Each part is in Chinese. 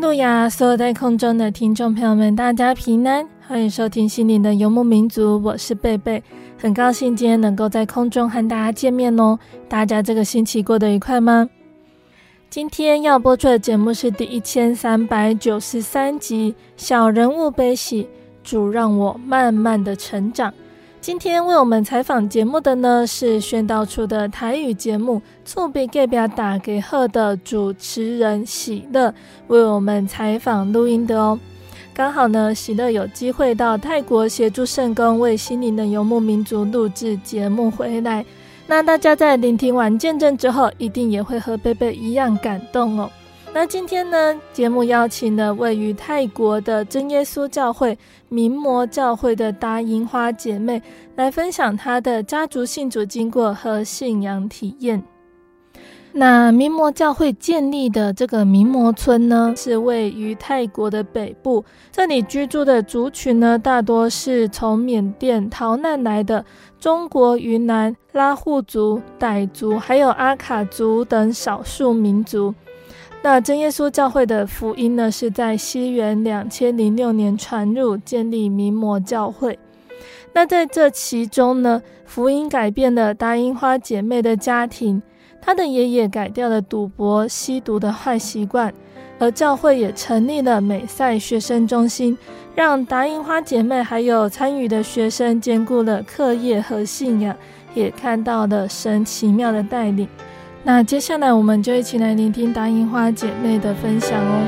路亚！所有在空中的听众朋友们，大家平安，欢迎收听心灵的游牧民族，我是贝贝，很高兴今天能够在空中和大家见面哦。大家这个星期过得愉快吗？今天要播出的节目是第一千三百九十三集《小人物悲喜》，主让我慢慢的成长。今天为我们采访节目的呢，是宣道处的台语节目《厝边隔壁大家好》的主持人喜乐，为我们采访录音的哦。刚好呢，喜乐有机会到泰国协助圣公为心灵的游牧民族录制节目回来。那大家在聆听完见证之后，一定也会和贝贝一样感动哦。那今天呢，节目邀请了位于泰国的真耶稣教会明摩教会的达银花姐妹来分享她的家族信主经过和信仰体验。那明摩教会建立的这个明摩村呢，是位于泰国的北部，这里居住的族群呢，大多是从缅甸逃难来的中国云南拉祜族、傣族，还有阿卡族等少数民族。那真耶稣教会的福音呢，是在西元两千零六年传入，建立明摩教会。那在这其中呢，福音改变了达樱花姐妹的家庭，她的爷爷改掉了赌博、吸毒的坏习惯，而教会也成立了美赛学生中心，让达樱花姐妹还有参与的学生兼顾了课业和信仰，也看到了神奇妙的带领。那接下来，我们就一起来聆听答应花姐妹的分享哦。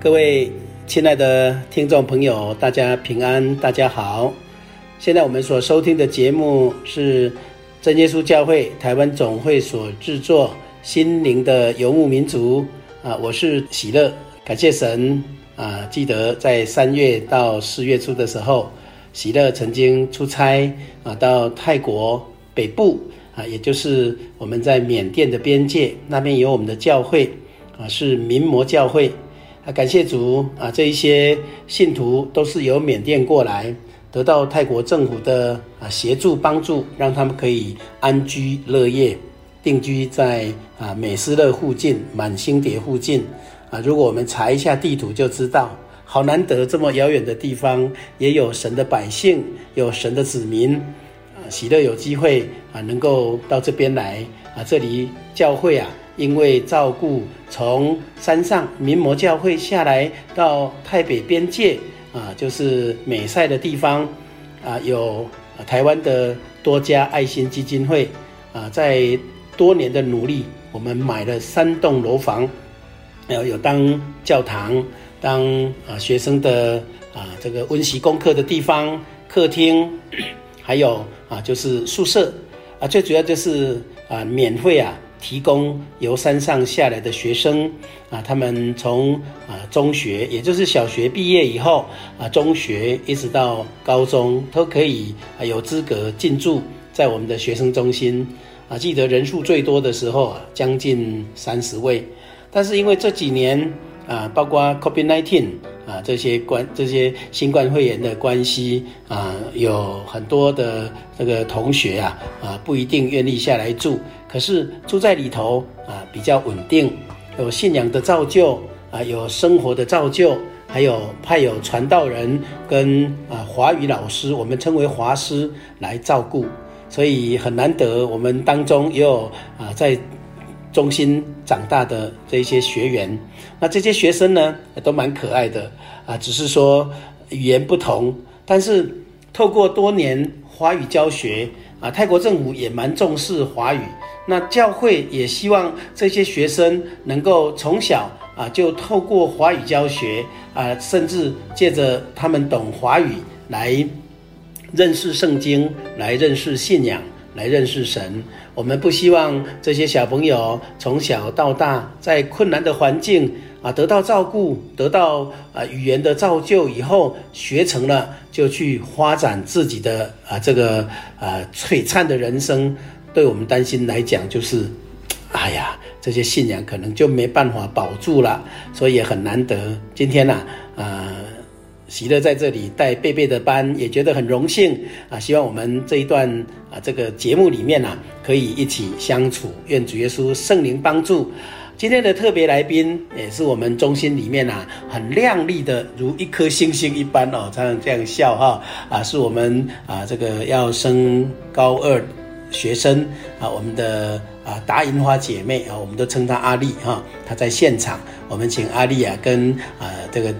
各位。亲爱的听众朋友，大家平安，大家好。现在我们所收听的节目是真耶稣教会台湾总会所制作《心灵的游牧民族》啊，我是喜乐，感谢神啊！记得在三月到四月初的时候，喜乐曾经出差啊，到泰国北部啊，也就是我们在缅甸的边界那边有我们的教会啊，是明摩教会。啊，感谢主啊！这一些信徒都是由缅甸过来，得到泰国政府的啊协助帮助，让他们可以安居乐业，定居在啊美斯乐附近、满星蝶附近啊。如果我们查一下地图，就知道好难得这么遥远的地方，也有神的百姓，有神的子民啊，喜乐有机会啊，能够到这边来啊，这里教会啊。因为照顾从山上民模教会下来到泰北边界啊，就是美赛的地方啊，有台湾的多家爱心基金会啊，在多年的努力，我们买了三栋楼房，有有当教堂、当啊学生的啊这个温习功课的地方、客厅，还有啊就是宿舍啊，最主要就是啊免费啊。提供由山上下来的学生啊，他们从啊中学，也就是小学毕业以后啊，中学一直到高中都可以啊有资格进驻在我们的学生中心啊，记得人数最多的时候啊，将近三十位。但是因为这几年啊，包括 COVID-19 啊这些关这些新冠肺炎的关系啊，有很多的这个同学啊啊不一定愿意下来住，可是住在里头啊比较稳定，有信仰的造就啊，有生活的造就。还有派有传道人跟啊华语老师，我们称为华师来照顾，所以很难得。我们当中也有啊在中心长大的这些学员，那这些学生呢都蛮可爱的啊，只是说语言不同，但是透过多年华语教学啊，泰国政府也蛮重视华语，那教会也希望这些学生能够从小。啊，就透过华语教学啊，甚至借着他们懂华语来认识圣经，来认识信仰，来认识神。我们不希望这些小朋友从小到大在困难的环境啊得到照顾，得到啊语言的造就以后，学成了就去发展自己的啊这个啊璀璨的人生。对我们担心来讲，就是。哎呀，这些信仰可能就没办法保住了，所以也很难得。今天呢、啊，喜乐在这里带贝贝的班，也觉得很荣幸啊。希望我们这一段啊，这个节目里面呢、啊，可以一起相处。愿主耶稣圣灵帮助。今天的特别来宾，也是我们中心里面啊，很亮丽的，如一颗星星一般哦，常常这样笑哈啊，是我们啊，这个要升高二学生啊，我们的。啊，达银花姐妹啊，我们都称她阿丽哈，她在现场，我们请阿丽啊跟啊这个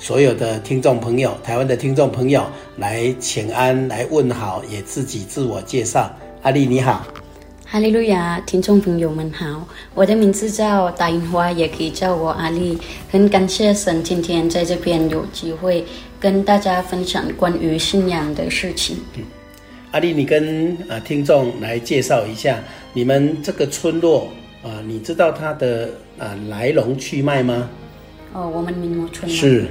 所有的听众朋友，台湾的听众朋友来请安，来问好，也自己自我介绍。阿丽你好，哈利路亚，听众朋友们好，我的名字叫大樱花，也可以叫我阿丽，很感谢神今天在这边有机会跟大家分享关于信仰的事情。嗯阿丽，你跟啊听众来介绍一下你们这个村落啊，你知道它的啊来龙去脉吗？哦，我们明摩村是，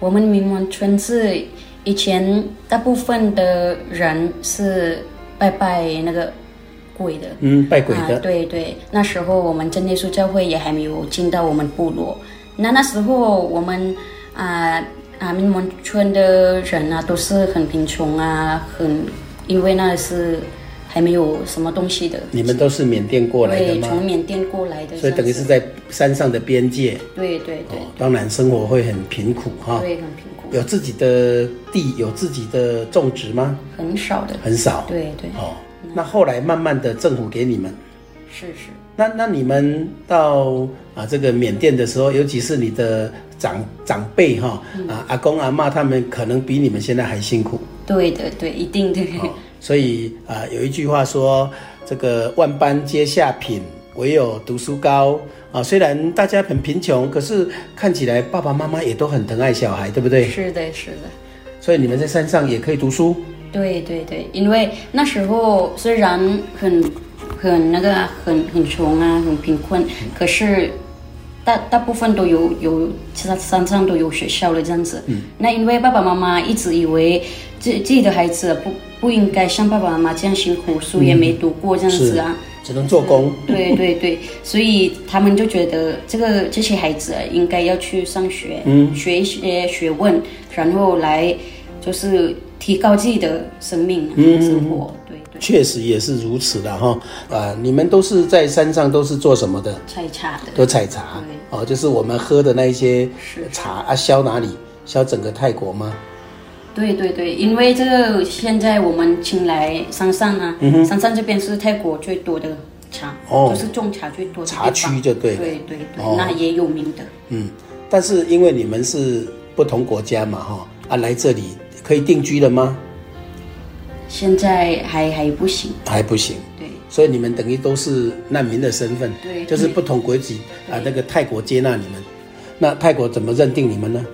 我们明摩村是以前大部分的人是拜拜那个鬼的，嗯，拜鬼的，啊、对对。那时候我们真耶稣教会也还没有进到我们部落，那那时候我们啊啊明摩村的人啊都是很贫穷啊，很。因为那是还没有什么东西的。你们都是缅甸过来的吗？对，从缅甸过来的。所以等于是在山上的边界。对对对。哦，当然生活会很贫苦哈。对，很贫苦。有自己的地，有自己的种植吗？很少的。很少。对对。哦，那后来慢慢的政府给你们。是是。那那你们到啊这个缅甸的时候，尤其是你的长长辈哈啊阿公阿嬷他们可能比你们现在还辛苦。对的，对，一定对。哦、所以啊、呃，有一句话说：“这个万般皆下品，唯有读书高。”啊，虽然大家很贫穷，可是看起来爸爸妈妈也都很疼爱小孩，对不对？是的，是的。所以你们在山上也可以读书。对对对，因为那时候虽然很很那个很很穷啊，很贫困，可是。大大部分都有有，其他山上都有学校了这样子。嗯。那因为爸爸妈妈一直以为自自己的孩子不不应该像爸爸妈妈这样辛苦，书也没读过这样子啊。只能做工。对对对，所以他们就觉得这个这些孩子应该要去上学，嗯，学一些学问，然后来就是提高自己的生命嗯生活。对对确实也是如此的哈，啊，你们都是在山上都是做什么的？采茶的。都采茶，哦，就是我们喝的那一些茶啊，销哪里？销整个泰国吗？对对对，因为这个现在我们请来山上啊，嗯、山上这边是泰国最多的茶，哦，就是种茶最多的茶区就对，对对对，哦、那也有名的。嗯，但是因为你们是不同国家嘛，哈，啊，来这里可以定居了吗？现在还还不行，还不行。对，所以你们等于都是难民的身份。对，就是不同国籍啊。那个泰国接纳你们，那泰国怎么认定你们呢？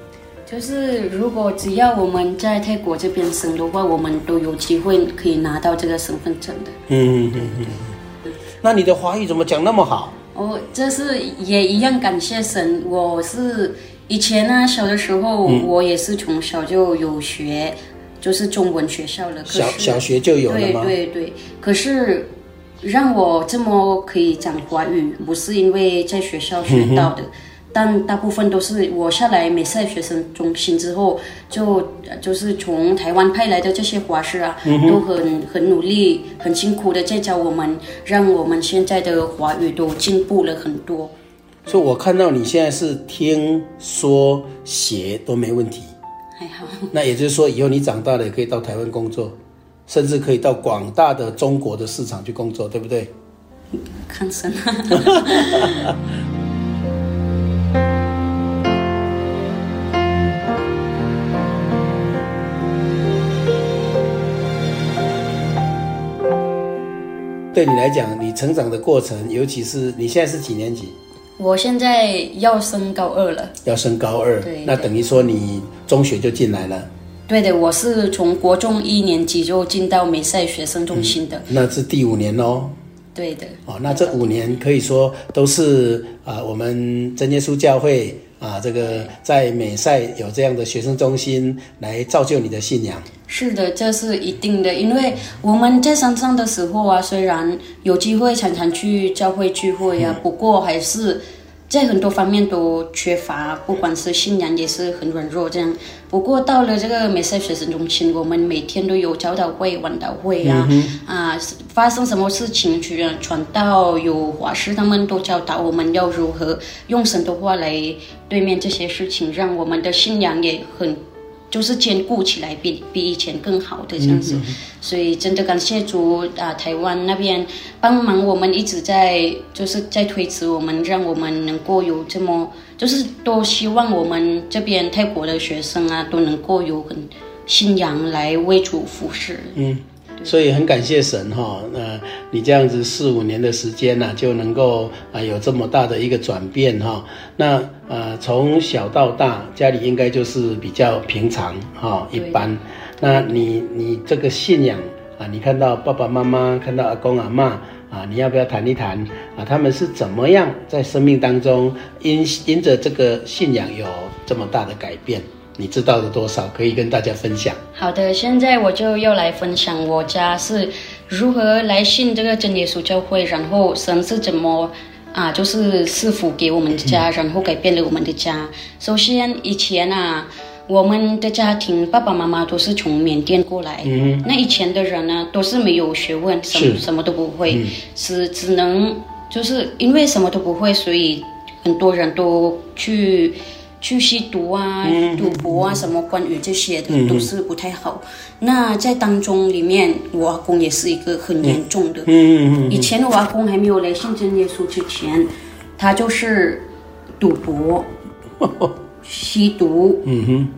就是如果只要我们在泰国这边生的话，我们都有机会可以拿到这个身份证的。嗯嗯嗯嗯。那你的华语怎么讲那么好？哦，这是也一样感谢神。我是以前呢，小的时候，嗯、我也是从小就有学。就是中文学校了。小小学就有了吗？对对对。可是让我这么可以讲华语，不是因为在学校学到的。嗯但大部分都是我下来美赛学生中心之后，就就是从台湾派来的这些华师啊，嗯、都很很努力、很辛苦的在教我们，让我们现在的华语都进步了很多。所以我看到你现在是听说写都没问题，还好。那也就是说，以后你长大了也可以到台湾工作，甚至可以到广大的中国的市场去工作，对不对？看神。对你来讲，你成长的过程，尤其是你现在是几年级？我现在要升高二了。要升高二，对，那等于说你中学就进来了。对的，我是从国中一年级就进到美赛学生中心的。嗯，那是第五年哦。对的。哦，那这五年可以说都是啊，呃，我们真耶稣教会啊，这个在美赛有这样的学生中心来造就你的信仰。是的，这是一定的，因为我们在山上的时候啊，虽然有机会常常去教会聚会啊，不过还是在很多方面都缺乏，不管是信仰也是很软弱这样。不过到了这个美赛学生中心，我们每天都有教导会、晚祷会啊，嗯、啊，发生什么事情去传道，有华师他们都教导我们要如何用神的话来对面这些事情，让我们的信仰也很。就是兼顾起来比，比比以前更好的这样子，嗯嗯、所以真的感谢主啊！台湾那边帮忙我们一直在，就是在推迟我们，让我们能够有这么，就是多希望我们这边泰国的学生啊，都能够有很信仰来为主服侍。嗯。所以很感谢神哈，那你这样子四五年的时间呢，就能够啊有这么大的一个转变哈。那呃从小到大家里应该就是比较平常哈，一般。那你你这个信仰啊，你看到爸爸妈妈，看到阿公阿嬷啊，你要不要谈一谈啊？他们是怎么样在生命当中因因着这个信仰有这么大的改变？你知道的多少可以跟大家分享？好的，现在我就要来分享我家是如何来信这个真耶稣教会，然后神是怎么啊，就是赐福给我们的家，然后改变了我们的家。首先以前啊，我们的家庭爸爸妈妈都是从缅甸过来，嗯，那以前的人呢，都是没有学问，什么什么都不会，嗯、是只能就是因为什么都不会，所以很多人都去。去吸毒啊、赌博啊，什么关于这些的都是不太好。那在当中里面，我阿公也是一个很严重的。以前我阿公还没有来信真耶稣之前，他就是赌博、吸毒、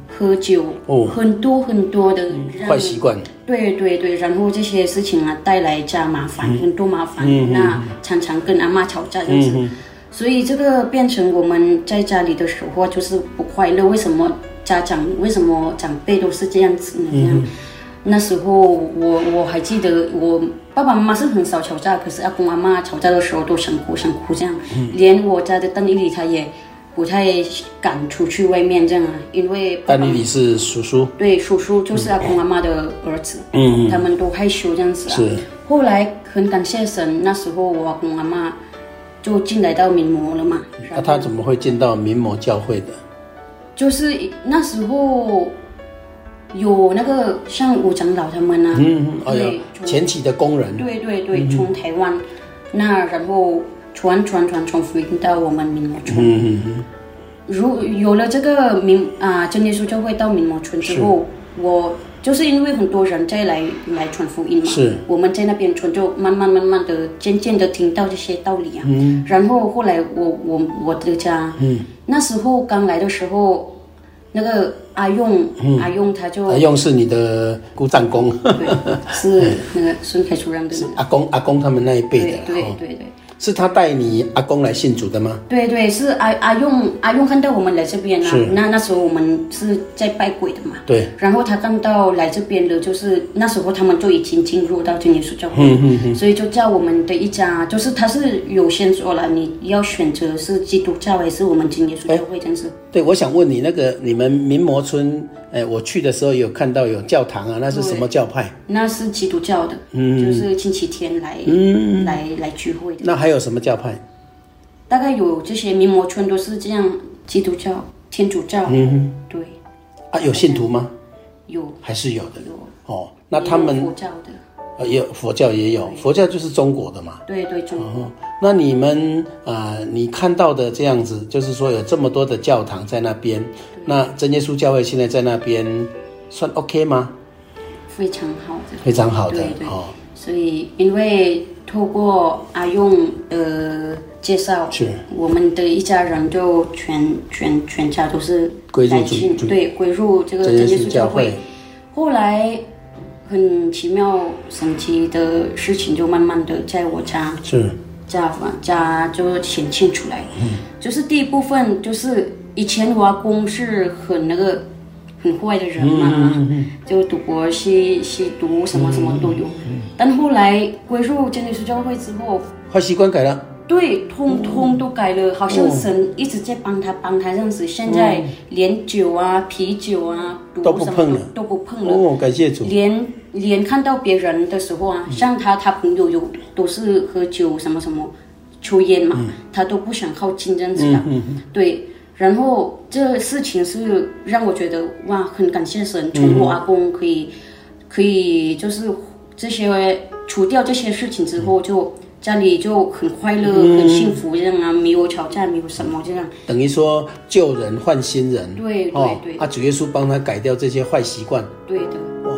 喝酒，很多很多的坏习惯。对对对，然后这些事情啊，带来家麻烦，很多麻烦。那常常跟阿妈吵架这样子。所以这个变成我们在家里的时候就是不快乐。为什么家长为什么长辈都是这样子呢？嗯、那时候我我还记得，我爸爸妈妈是很少吵架，可是阿公阿妈吵架的时候都想哭想哭这样。嗯、连我家的邓丽丽她也不太敢出去外面这样啊，因为邓丽丽是叔叔，对，叔叔就是阿公阿妈的儿子，嗯，他们都害羞这样子啊。是。后来很感谢神，那时候我阿公阿妈。就进来到民模了嘛？那、啊、他怎么会进到民模教会的？就是那时候有那个像吴长老他们啊，嗯嗯，哎呀，前期的工人，对对对，从、嗯、台湾，那然后传传传传福音到我们民模村。嗯嗯嗯。如有了这个民啊真耶稣教会到民模村之后，我。就是因为很多人在来来传福音嘛，是。我们在那边传，就慢慢慢慢的渐渐的听到这些道理啊。嗯，然后后来我我我的家，嗯，那时候刚来的时候，那个阿用，嗯、阿用他就，阿用是你的姑丈公，对，是那个孙开主任的，阿公阿公他们那一辈的，对对对对。是他带你阿公来信主的吗？对对，是阿阿用阿用看到我们来这边啊，那那时候我们是在拜鬼的嘛。对。然后他看到来这边的，就是那时候他们就已经进入到真耶稣教会，嗯嗯嗯，所以就叫我们的一家，就是他是有先说了，你要选择是基督教还是我们真耶稣教会这样子。对，我想问你，那个你们民魔村哎，我去的时候有看到有教堂啊，那是什么教派？那是基督教的，嗯就是星期天来、嗯来来聚会的。那还有什么教派？大概有这些名模村都是这样，基督教、天主教，嗯对，啊，有信徒吗？有还是有的有。哦。那他们佛教的，呃也有佛教也有，佛教就是中国的嘛。对对中国。哦，那你们啊、呃，你看到的这样子，就是说有这么多的教堂在那边，那真耶稣教会现在在那边算 OK 吗？非常好的，非常好的哦。所以，因为透过阿用的介绍，是我们的一家人就全全全家都是归入对归入这个真耶稣教会。后来很奇妙神奇的事情就慢慢的在我家是家家就显现出来。嗯，就是第一部分就是以前我阿公是很那个很坏的人嘛，就赌博、吸吸毒什么什么都有。但后来归入真耶稣教会之后，坏习惯改了。对，通通都改了，好像神一直在帮他帮他这样子。现在连酒啊、啤酒啊、毒都不什么碰了都不碰了。哦，感谢主。连连看到别人的时候啊，像他他朋友有都是喝酒什么什么，抽烟嘛，他都不想靠近这样子的。对，然后这事情是让我觉得哇，很感谢神，从我阿公可以可以就是这些除掉这些事情之后就。家里就很快乐、很幸福这样啊，没有吵架，没有什么这样。等于说旧人换新人。对对哦、对。啊，主耶稣帮他改掉这些坏习惯。对的。哇。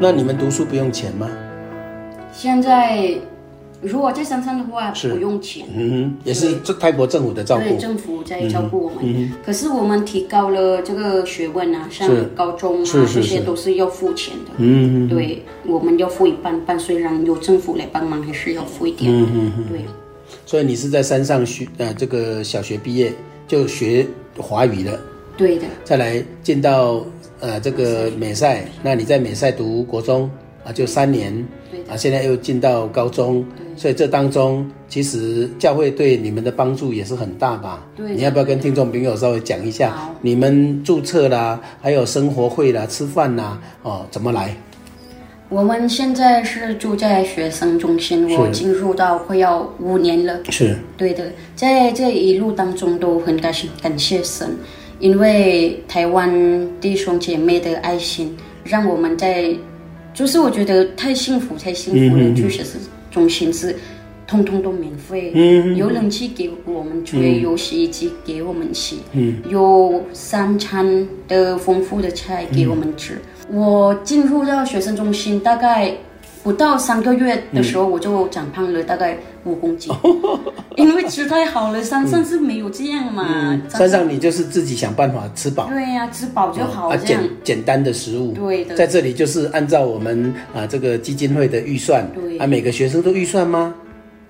那你们读书不用钱吗？现在。如果在山上的话，是。不用钱，嗯哼，也是这泰国政府的照顾，对，政府在照顾我们。嗯、可是我们提高了这个学问啊，像高中啊这些都是要付钱的。嗯，对，我们要付一半半，虽然有政府来帮忙，还是要付一点。嗯嗯对。所以你是在山上学呃这个小学毕业就学华语了，对的。再来进到呃这个美赛，那你在美赛读国中啊，就三年。啊，现在又进到高中，所以这当中其实教会对你们的帮助也是很大吧？对，你要不要跟听众朋友稍微讲一下，你们注册啦，还有生活会啦、吃饭啦，哦，怎么来？我们现在是住在学生中心，我进入到快要五年了。是，对的，在这一路当中都很感谢感谢神，因为台湾弟兄姐妹的爱心，让我们在。就是我觉得太幸福，太幸福了。嗯、去学生中心是通通都免费，嗯、有冷气给我们吹，嗯、有洗衣机给我们洗，嗯、有三餐的丰富的菜给我们吃。嗯、我进入到学生中心大概不到三个月的时候，我就长胖了大概五公斤，嗯、因为吃太好了。山上是没有这样嘛，嗯、山上你就是自己想办法吃饱。对呀、啊，吃饱就好。啊，简简单的食物。对的。在这里就是按照我们啊这个基金会的预算。对。啊，每个学生都预算吗？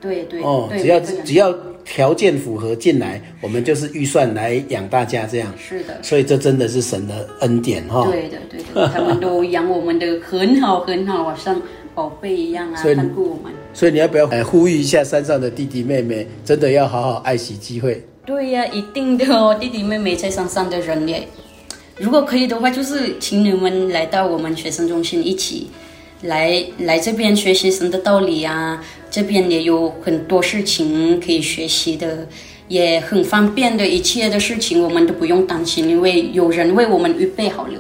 对对。哦，只要只要条件符合进来，我们就是预算来养大家这样。是的。所以这真的是神的恩典哈。对的对的，他们都养我们的很好很好，好像。宝贝一样啊，看顾我们。所以你要不要来呼吁一下山上的弟弟妹妹，真的要好好爱惜机会。对呀、啊，一定的哦，弟弟妹妹在山上的人耶。如果可以的话，就是请你们来到我们学生中心，一起来来这边学习神的道理啊。这边也有很多事情可以学习的，也很方便的，一切的事情我们都不用担心，因为有人为我们预备好了。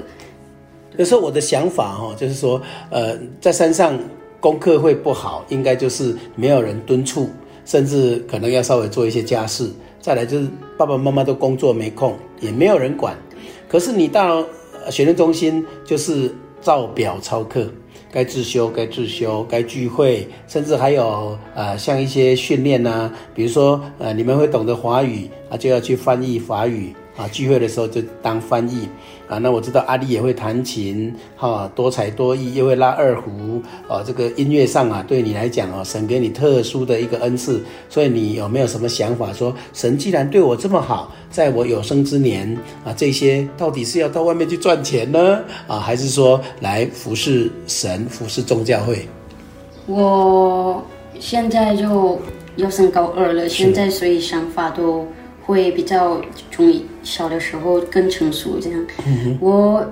有时候我的想法哈，就是说，呃，在山上功课会不好，应该就是没有人敦促，甚至可能要稍微做一些家事。再来就是爸爸妈妈都工作没空，也没有人管。可是你到学生中心，就是照表操课，该自修该自修，该聚会，甚至还有呃像一些训练呐，比如说呃你们会懂得华语啊，就要去翻译法语啊，聚会的时候就当翻译。啊，那我知道阿丽也会弹琴，哈、多才多艺，又会拉二胡，啊，这个音乐上啊，对你来讲啊，神给你特殊的一个恩赐，所以你有没有什么想法说，神既然对我这么好，在我有生之年啊，这些到底是要到外面去赚钱呢，啊，还是说来服侍神、服侍宗教会？我现在就要升高二了，现在所以想法都会比较从小的时候更成熟这样。嗯、我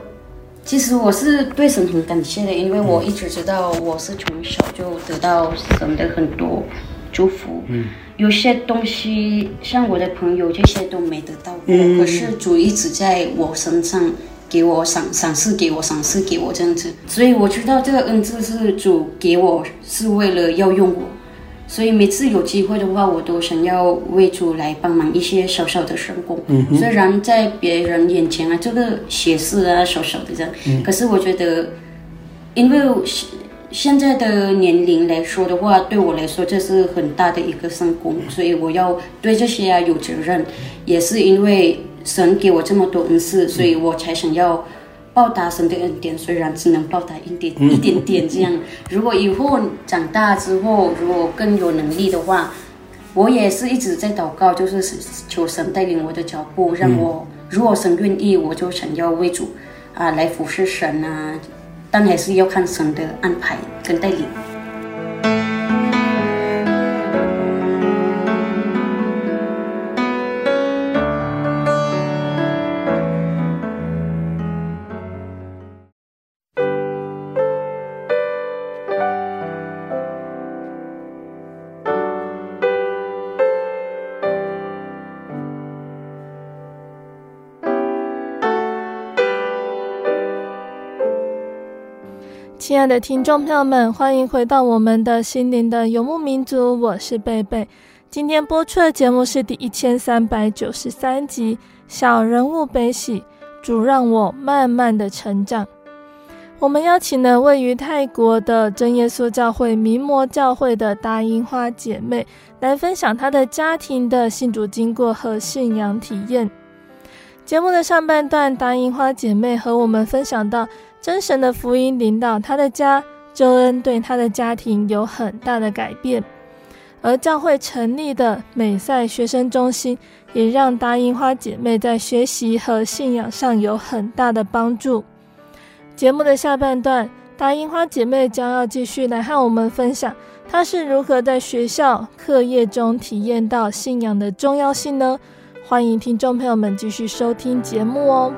其实我是对神很感谢的，因为我一直知道我是从小就得到神的很多祝福。嗯，有些东西像我的朋友这些都没得到过，嗯、可是主一直在我身上。给我赏赏赐，给我赏赐，给我这样子，所以我知道这个恩赐是主给我，是为了要用我，所以每次有机会的话，我都想要为主来帮忙一些小小的神工。嗯，虽然在别人眼前啊，这个小事啊，小小的这样，嗯、可是我觉得，因为现现在的年龄来说的话，对我来说这是很大的一个神工，所以我要对这些啊有责任，也是因为。神给我这么多恩赐，所以我才想要报答神的恩典。虽然只能报答一点一点点这样。如果以后长大之后，如果更有能力的话，我也是一直在祷告，就是求神带领我的脚步，让我如果神愿意，我就想要为主啊来服侍神啊，但还是要看神的安排跟带领。亲爱的听众朋友们，欢迎回到我们的心灵的游牧民族，我是贝贝。今天播出的节目是第一千三百九十三集《小人物悲喜》，主让我慢慢的成长。我们邀请了位于泰国的真耶稣教会名模教会的大樱花姐妹来分享她的家庭的信主经过和信仰体验。节目的上半段，大樱花姐妹和我们分享到。真神的福音临到他的家，周恩对他的家庭有很大的改变，而教会成立的美赛学生中心也让大樱花姐妹在学习和信仰上有很大的帮助。节目的下半段，大樱花姐妹将要继续来和我们分享，她是如何在学校课业中体验到信仰的重要性呢？欢迎听众朋友们继续收听节目哦。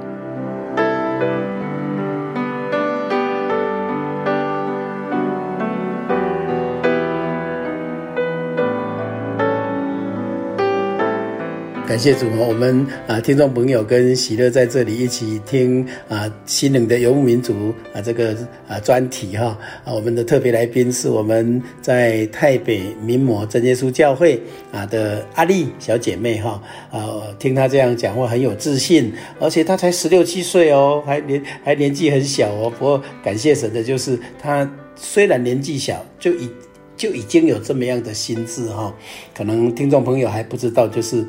感谢主，我们啊听众朋友跟喜乐在这里一起听啊心灵的游牧民族啊这个啊专题哈啊我们的特别来宾是我们在台北名模真耶稣教会啊的阿丽小姐妹哈啊听她这样讲话很有自信，而且她才十六七岁哦，还年还年纪很小哦。不过感谢神的就是她虽然年纪小，就已就已经有这么样的心智哈。可能听众朋友还不知道就是。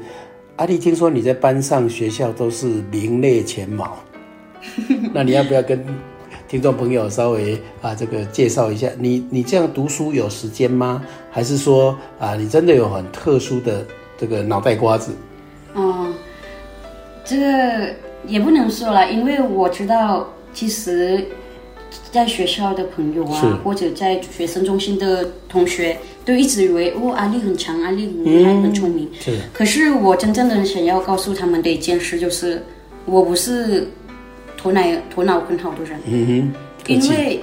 阿丽，听说你在班上、学校都是名列前茅，那你要不要跟听众朋友稍微啊这个介绍一下？你你这样读书有时间吗？还是说啊你真的有很特殊的这个脑袋瓜子？哦，这个也不能说了，因为我知道其实。在学校的朋友啊，或者在学生中心的同学，都一直以为哦，阿丽很强，阿丽很厉害，嗯、很聪明。是。可是我真正的想要告诉他们的一件事，就是我不是头脑头脑很好的人。嗯哼。因为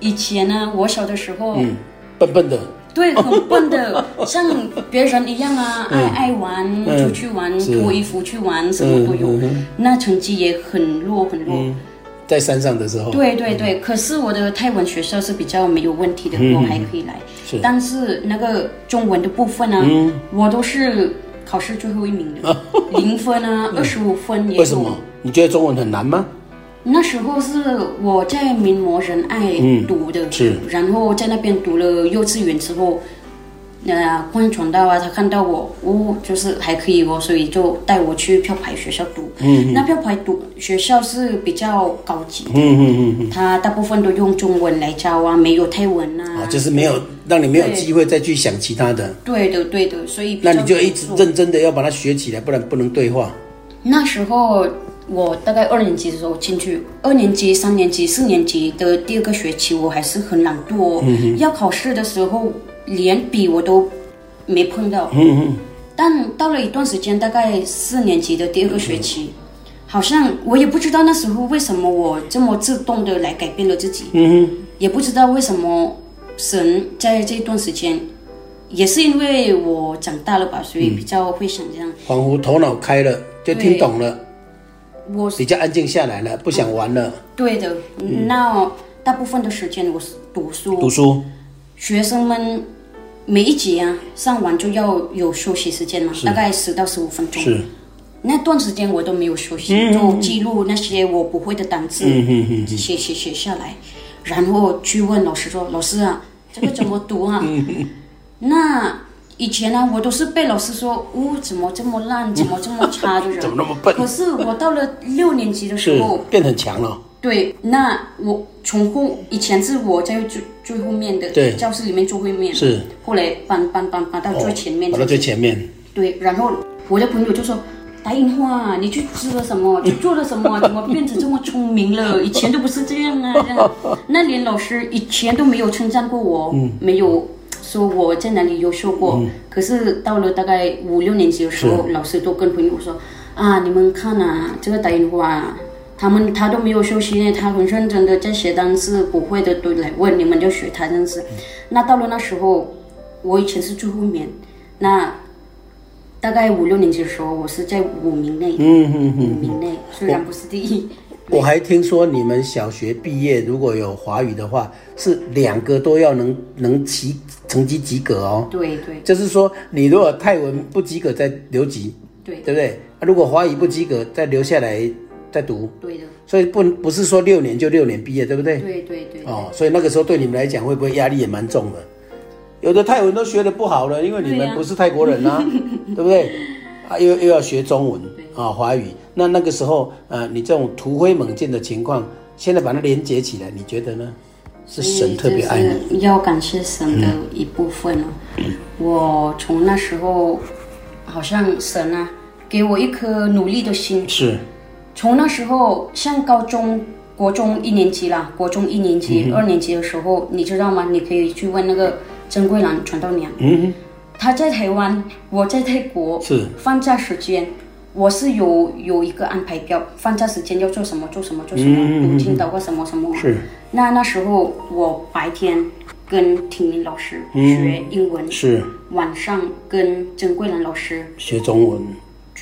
以前呢，我小的时候，嗯、笨笨的。对，很笨的，像别人一样啊，爱爱玩，出去玩，脱衣服去玩，什么都有。那成绩也很弱，很弱。嗯在山上的时候，对对对，可是我的泰文学校是比较没有问题的，嗯、我还可以来。是，但是那个中文的部分呢，嗯、我都是考试最后一名的，零分啊，二十五分也。为什么？你觉得中文很难吗？那时候是我在名模仁爱读的，嗯、是，然后在那边读了幼稚园之后。那观传道啊，他看到我，哦，就是还可以哦，所以就带我去票牌学校读。嗯，嗯，那票牌读学校是比较高级的。嗯嗯嗯嗯。他大部分都用中文来教啊，没有泰文啊。啊，就是没有让你没有机会再去想其他的。对的，对的，所以。那你就一直认真的要把它学起来，不然不能对话。那时候我大概二年级的时候进去，二年级、三年级、四年级的第二个学期，我还是很懒惰、哦嗯。要考试的时候，连笔我都没碰到。嗯、但到了一段时间，大概四年级的第二个学期，嗯、好像我也不知道那时候为什么我这么自动的来改变了自己。嗯、也不知道为什么神在这段时间，也是因为我长大了吧，所以比较会想这样。仿佛头脑开了，就听懂了。我比较安静下来了，不想玩了。对的，嗯、那大部分的时间我是读书。读书。学生们每一节啊上完就要有休息时间嘛，大概十到十五分钟。是。那段时间我都没有休息，嗯、就记录那些我不会的单词，嗯、写写写下来，然后去问老师说：“老师啊，这个怎么读啊？”嗯、那。以前呢，我都是被老师说，哦，怎么这么烂，怎么这么差的人，怎么那么笨？可是我到了六年级的时候，变很强了。对，那我从后以前是我在最最后面的教室里面最后面，是后来搬搬搬搬到最前面，搬到最前面。对，然后我的朋友就说：“答应话，你去吃了什么？去做了什么？怎么变成这么聪明了？以前都不是这样啊！”这样，那连老师以前都没有称赞过我，嗯，没有。说我在哪里优秀过，嗯，可是到了大概五六年级的时候，老师都跟朋友说啊，你们看啊，这个打印花，他们他都没有休息，他很认真的在写单词，不会的都来问你们就学他这样子，嗯。那到了那时候，我以前是最后面，那大概五六年级的时候，我是在五名内，嗯嗯嗯，五名内，虽然不是第一。我还听说你们小学毕业如果有华语的话，是两个都要能能及成绩及格哦。对对。就是说，你如果泰文不及格再留级，对对不对？如果华语不及格再留下来再读。对的。所以不不是说六年就六年毕业，对不对？对对对。哦，所以那个时候对你们来讲会不会压力也蛮重的？有的泰文都学的不好了，因为你们不是泰国人啊，对，对不对？啊，又又要学中文啊，华语。那那个时候，呃，你这种突飞猛进的情况，现在把它连接起来，你觉得呢？是神特别爱你，要感谢神的一部分哦。嗯、我从那时候，好像神啊，给我一颗努力的心。是。从那时候，上高中、国中一年级啦，国中一年级、嗯、二年级的时候，你知道吗？你可以去问那个曾桂兰传道娘。嗯。他在台湾，我在泰国。是。放假时间。我是有有一个安排表，放假时间要做什么做什么做什么，读经祷告什么什么。是。那那时候我白天跟婷婷老师学英文，是。晚上跟曾桂兰老师学中文，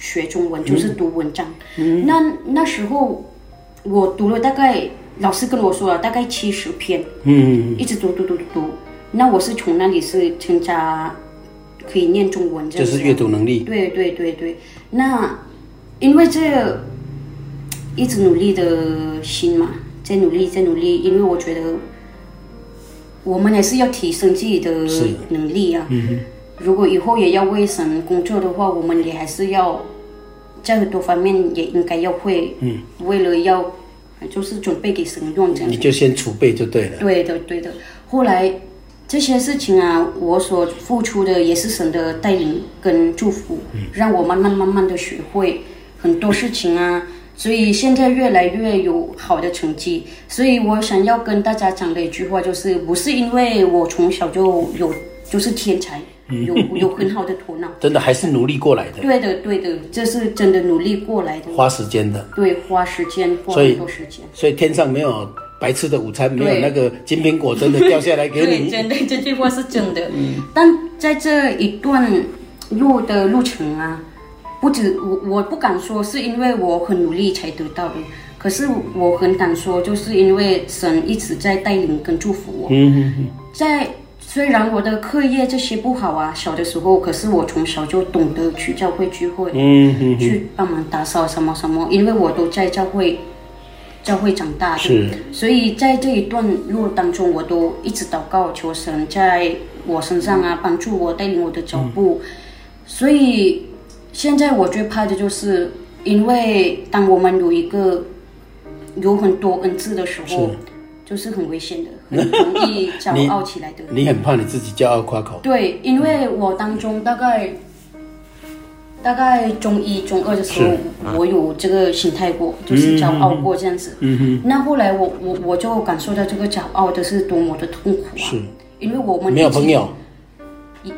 学中文就是读文章。嗯。那那时候我读了大概，老师跟我说了大概七十篇。嗯。一直读读读读读，那我是从那里是增加。可以念中文，这样就是阅读能力。对对对对，那因为这一直努力的心嘛，在努力在努力，因为我觉得我们还是要提升自己的能力啊。嗯、如果以后也要为神工作的话，我们也还是要在很多方面也应该要会。嗯。为了要就是准备给神用这样。你就先储备就对了。对的对的，后来。这些事情啊，我所付出的也是神的带领跟祝福，让我慢慢慢慢的学会很多事情啊，所以现在越来越有好的成绩。所以我想要跟大家讲的一句话就是，不是因为我从小就有就是天才，有有很好的头脑，真的还是努力过来的。对的，对的，这是真的努力过来的，花时间的。对，花时间，花很多时间。所以天上没有。白吃的午餐没有那个金苹果真的掉下来给你。对，真的这句话是真的。嗯。但在这一段路的路程啊，不止我，我不敢说是因为我很努力才得到的，可是我很敢说，就是因为神一直在带领跟祝福我。嗯嗯嗯。在虽然我的课业这些不好啊，小的时候，可是我从小就懂得去教会聚会，嗯嗯，去帮忙打扫什么什么，因为我都在教会。教会长大的，是，所以在这一段路当中，我都一直祷告求神在我身上啊，帮助我带领我的脚步。嗯。所以现在我最怕的就是，因为当我们有一个有很多恩赐的时候，是，就是很危险的，很容易骄傲起来的。你，你很怕你自己骄傲夸口？对，因为我当中大概大概中一、中二的时候，我有这个心态过，就是骄傲过这样子。嗯哼。那后来我我我就感受到这个骄傲的是多么的痛苦啊！是。因为我们没有朋友。也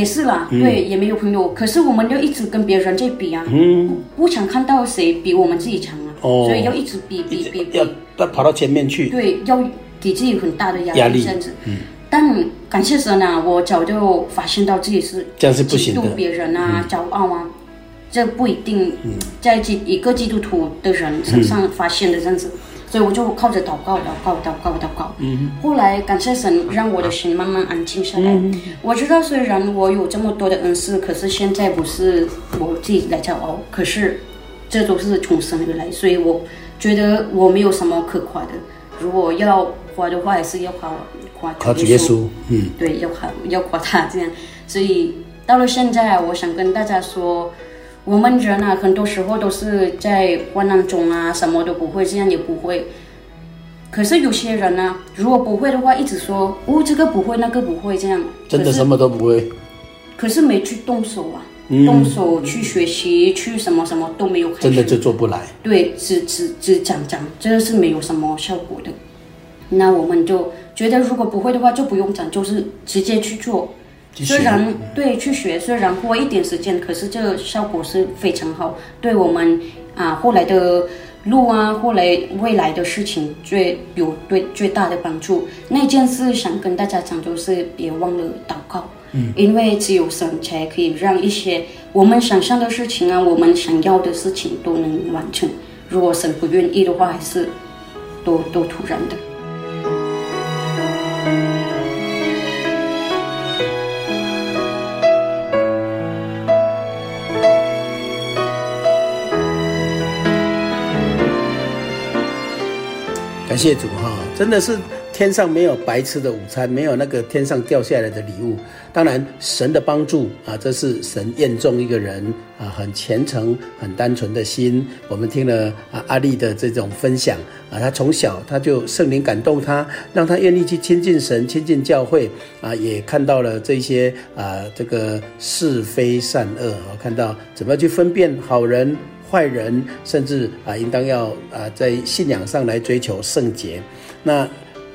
也是啦，对，也没有朋友。可是我们要一直跟别人在比啊，嗯，不想看到谁比我们自己强啊，所以要一直比比比比，要要跑到前面去。对，要给自己很大的压力这样子。嗯。但感谢神啊，我早就发现到自己是这样是不行的，嫉妒别人啊，骄傲啊。这不一定在基一个基督徒的人身上发现的这样子，所以我就靠着祷告、祷告、祷告、祷告。嗯。后来感谢神，让我的心慢慢安静下来。我知道虽然我有这么多的恩赐，可是现在不是我自己来骄傲，可是这都是从神而来，所以我觉得我没有什么可夸的。如果要夸的话，还是要夸夸主耶稣。嗯。对，要夸要夸他这样。所以到了现在，我想跟大家说。我们人啊，很多时候都是在患难中啊，什么都不会，这样也不会。可是有些人呢、啊，如果不会的话，一直说哦，这个不会，那个不会，这样真的什么都不会。可是没去动手啊，嗯、动手去学习，去什么什么都没有，真的就做不来。对，只只只讲讲，真的是没有什么效果的。那我们就觉得，如果不会的话，就不用讲，就是直接去做。虽然对去学，虽然花一点时间，可是这个效果是非常好，对我们啊后来的路啊，后来未来的事情最有对最大的帮助。那件事想跟大家讲，就是别忘了祷告，嗯，因为只有神才可以让一些我们想象的事情啊，我们想要的事情都能完成。如果神不愿意的话，还是多多突然的。感谢主哈，真的是天上没有白吃的午餐，没有那个天上掉下来的礼物。当然，神的帮助啊，这是神验中一个人啊，很虔诚、很单纯的心。我们听了啊阿丽的这种分享啊，他从小他就圣灵感动他，让他愿意去亲近神、亲近教会啊，也看到了这些啊这个是非善恶啊，看到怎么去分辨好人。坏人，甚至啊，应当要啊，在信仰上来追求圣洁。那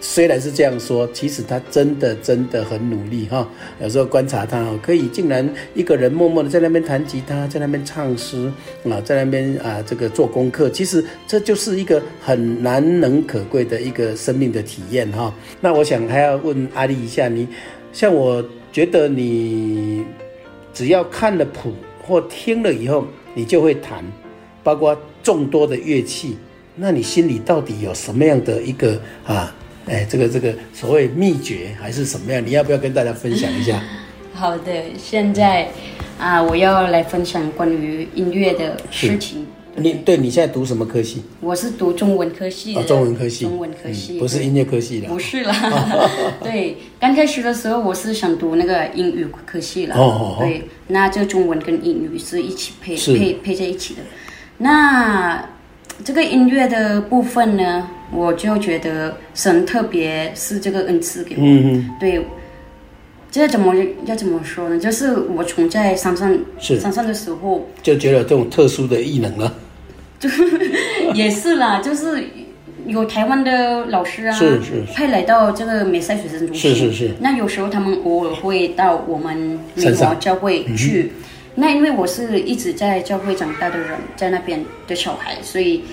虽然是这样说，其实他真的真的很努力哈。有时候观察他，可以竟然一个人默默的在那边弹吉他，在那边唱诗啊，在那边啊这个做功课。其实这就是一个很难能可贵的一个生命的体验哈。那我想还要问阿丽一下，你像我觉得你只要看了谱或听了以后，你就会弹。包括众多的乐器，那你心里到底有什么样的一个啊？哎，这个这个所谓秘诀还是什么样？你要不要跟大家分享一下？好的，现在啊，我要来分享关于音乐的事情。你对你现在读什么科系？我是读中文科系的。中文科系，中文科系，不是音乐科系的。不是啦，对，刚开始的时候我是想读那个英语科系啦。哦哦。对，那这中文跟英语是一起配配配在一起的。那这个音乐的部分呢，我就觉得神特别是这个恩赐给我。对，这怎么要怎么说呢？就是我从在山上山上的时候，就觉得有这种特殊的异能了。就 也是啦，就是有台湾的老师啊，是是派来到这个美赛学生中心。是是是。那有时候他们偶尔会到我们美国教会去。那因为我是一直在教会长大的人，在那边的小孩，所以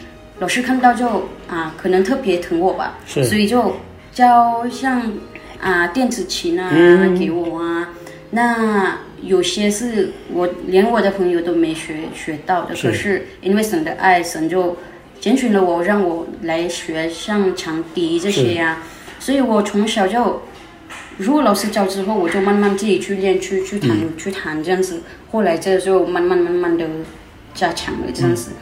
老师看到就啊，可能特别疼我吧，所以就教像啊电子琴啊、嗯、给我啊。那有些是我连我的朋友都没学学到的，是可是因为神的爱，神就拣选了我，让我来学像长笛这些呀、啊。所以我从小就。如果老师教之后，我就慢慢自己去练，去去弹，嗯、去弹这样子。后来这就慢慢慢慢的加强了这样子。嗯、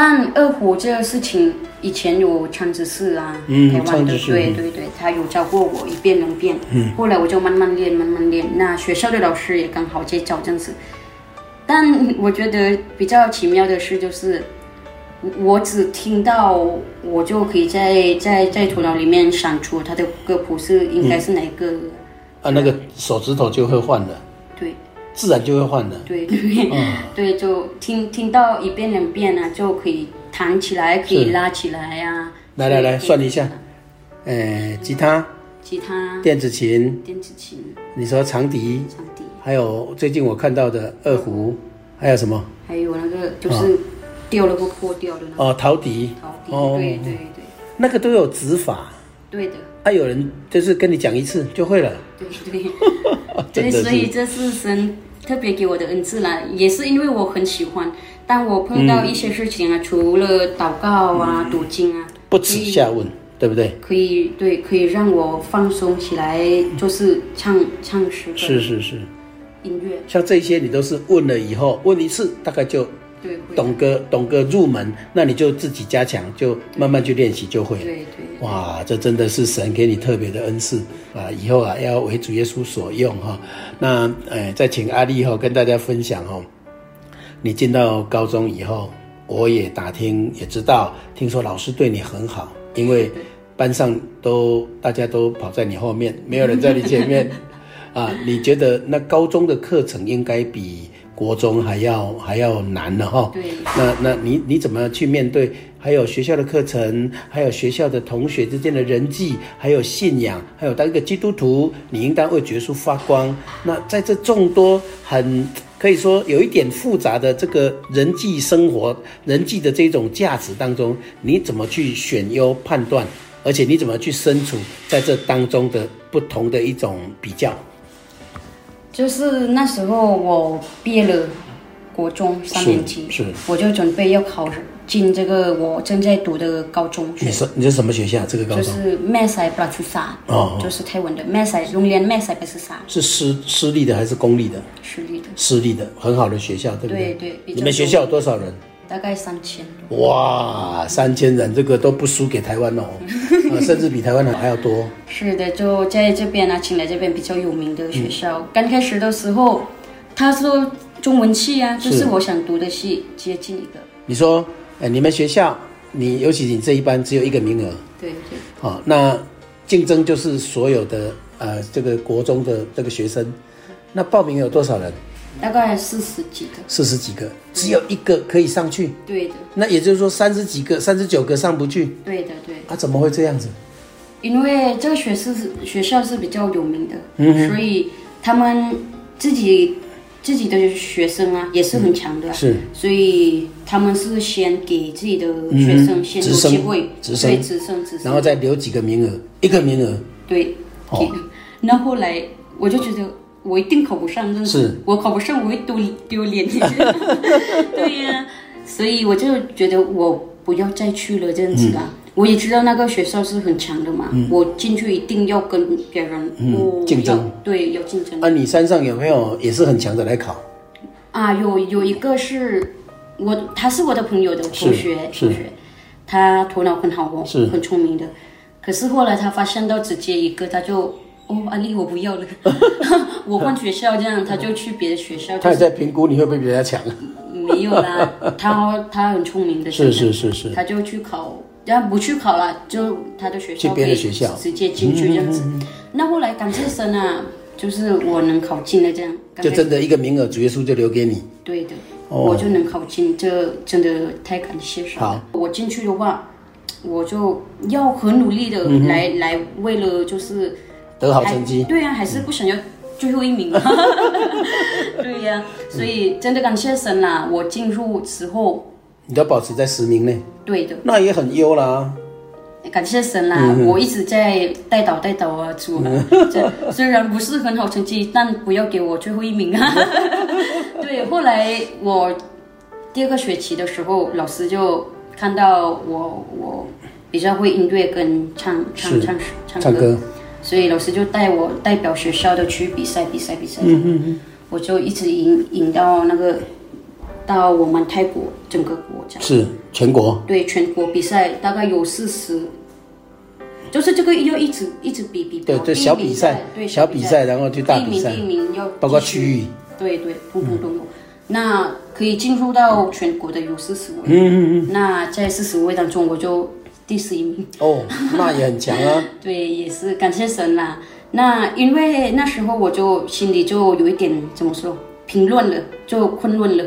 但二胡这个事情，以前有唱之士啊，嗯、台湾的，对对对，他有教过我一遍两遍。嗯、后来我就慢慢练，慢慢练。那学校的老师也刚好在教这样子。但我觉得比较奇妙的事就是。我只听到，我就可以在在在头脑里面想出他的歌谱是应该是哪一个、嗯、啊？那个手指头就会换了。对，自然就会换的。对 对、嗯对，就听听到一遍两遍啊，就可以弹起来，可以拉起来呀、啊。来来来，算一下，呃，吉他、吉他、电子琴、电子琴、你说长笛，长笛，还有最近我看到的二胡，还有什么？还有那个就是掉了或破掉的那个哦，陶笛。陶笛，哦对对对，那个都有指法。对的，啊，有人就是跟你讲一次就会了。对对。真对，所以是。这是神特别给我的恩赐啦，也是因为我很喜欢。但我碰到一些事情啊，除了祷告啊、读经啊，不耻下问，对不对？可以对，可以让我放松起来，就是唱唱诗歌、是是是。音乐，像这些你都是问了以后，问一次大概就懂个懂个入门，那你就自己加强，就慢慢去练习就会了。对对。哇，这真的是神给你特别的恩赐啊！以后啊要为主耶稣所用哈。那呃，再请阿丽哈跟大家分享哦。你进到高中以后，我也打听也知道，听说老师对你很好，因为班上都大家都跑在你后面，没有人在你前面 啊。你觉得那高中的课程应该比国中还要还要难了哈？对。那那你你怎么去面对？还有学校的课程，还有学校的同学之间的人际，还有信仰，还有当一个基督徒，你应当为耶稣发光。那在这众多很可以说有一点复杂的这个人际生活、人际的这种价值当中，你怎么去选优判断？而且你怎么去身处在这当中的不同的一种比较？就是那时候我毕业了，国中三年级，是，是我就准备要考进这个我正在读的高中学。你是你是什么学校？这个高中就是 Masai b r a t i s a 哦，就是泰文的 Mesai，龙岩 Mesai Pracusa 是私私立的还是公立的？私立的。私立的，很好的学校，对不对？对对。你们学校有多少人？大概三千。哇，三千人，这个都不输给台湾哦，啊，甚至比台湾人还要多。是的，就在这边啊，请来这边比较有名的学校。刚、嗯、开始的时候，他说中文系啊，就是我想读的系，接近一个。你说，哎，你们学校，你尤其你这一班只有一个名额。对对。好、哦，那竞争就是所有的呃这个国中的这个学生，那报名有多少人？大概四十几个，四十几个，只有一个可以上去。对的。那也就是说，三十几个、三十九个上不去。对的，对。啊，怎么会这样子？因为这个学是学校是比较有名的，嗯，所以他们自己自己的学生啊也是很强的，啊嗯，是。所以他们是先给自己的学生先有机会，直升，对，直升，直升，然后再留几个名额，一个名额。对。哦。那后来我就觉得。我一定考不上，真的是，我考不上，我会丢丢脸。对呀、啊，所以我就觉得我不要再去了，这样子啊、嗯。我也知道那个学校是很强的嘛，嗯、我进去一定要跟别人嗯竞争，对，要竞争。啊，你山上有没有也是很强的来考？啊，有有一个是我，他是我的朋友的同学，同学，他头脑很好哦，是很聪明的。可是后来他发现到直接一个，他就。哦，安利，我不要了，我换学校，这样他就去别的学校。他也在评估你会不会比他强？没有啦，他 他很聪明的，是是是是，他就去考，然后不去考了，就他的学校去别的学校直接进去这样子。嗯、那后来感谢神啊，就是我能考进了这样，就真的一个名额，主耶稣就留给你。对的，哦、我就能考进，这真的太感谢神。好，我进去的话，我就要很努力的来、嗯、来为了就是。得好成绩，对呀、啊，还是不想要最后一名嘛。对呀、啊，所以真的感谢神啦！我进入之后，你都保持在十名内，对的，那也很优啦。感谢神啦！嗯、我一直在带导带导啊，主、嗯。这虽然不是很好成绩，但不要给我最后一名啊。对，后来我第二个学期的时候，老师就看到我，我比较会音乐跟唱唱唱唱歌。唱歌所以老师就带我代表学校的去比赛，比赛，比赛。嗯嗯嗯。我就一直赢赢到那个，到我们泰国整个国家。是全国。对，全国比赛大概有四十，就是这个要一直一直比比。对，对小比赛，对小比赛，然后就大比赛。第一名，第一名要包括区域。对对，通通都有。那可以进入到全国的有四十位。嗯嗯嗯。那在四十位当中，我就。第十一名哦，那也很强啊。对，也是感谢神啦。那因为那时候我就心里就有一点怎么说，评论了，就困论了。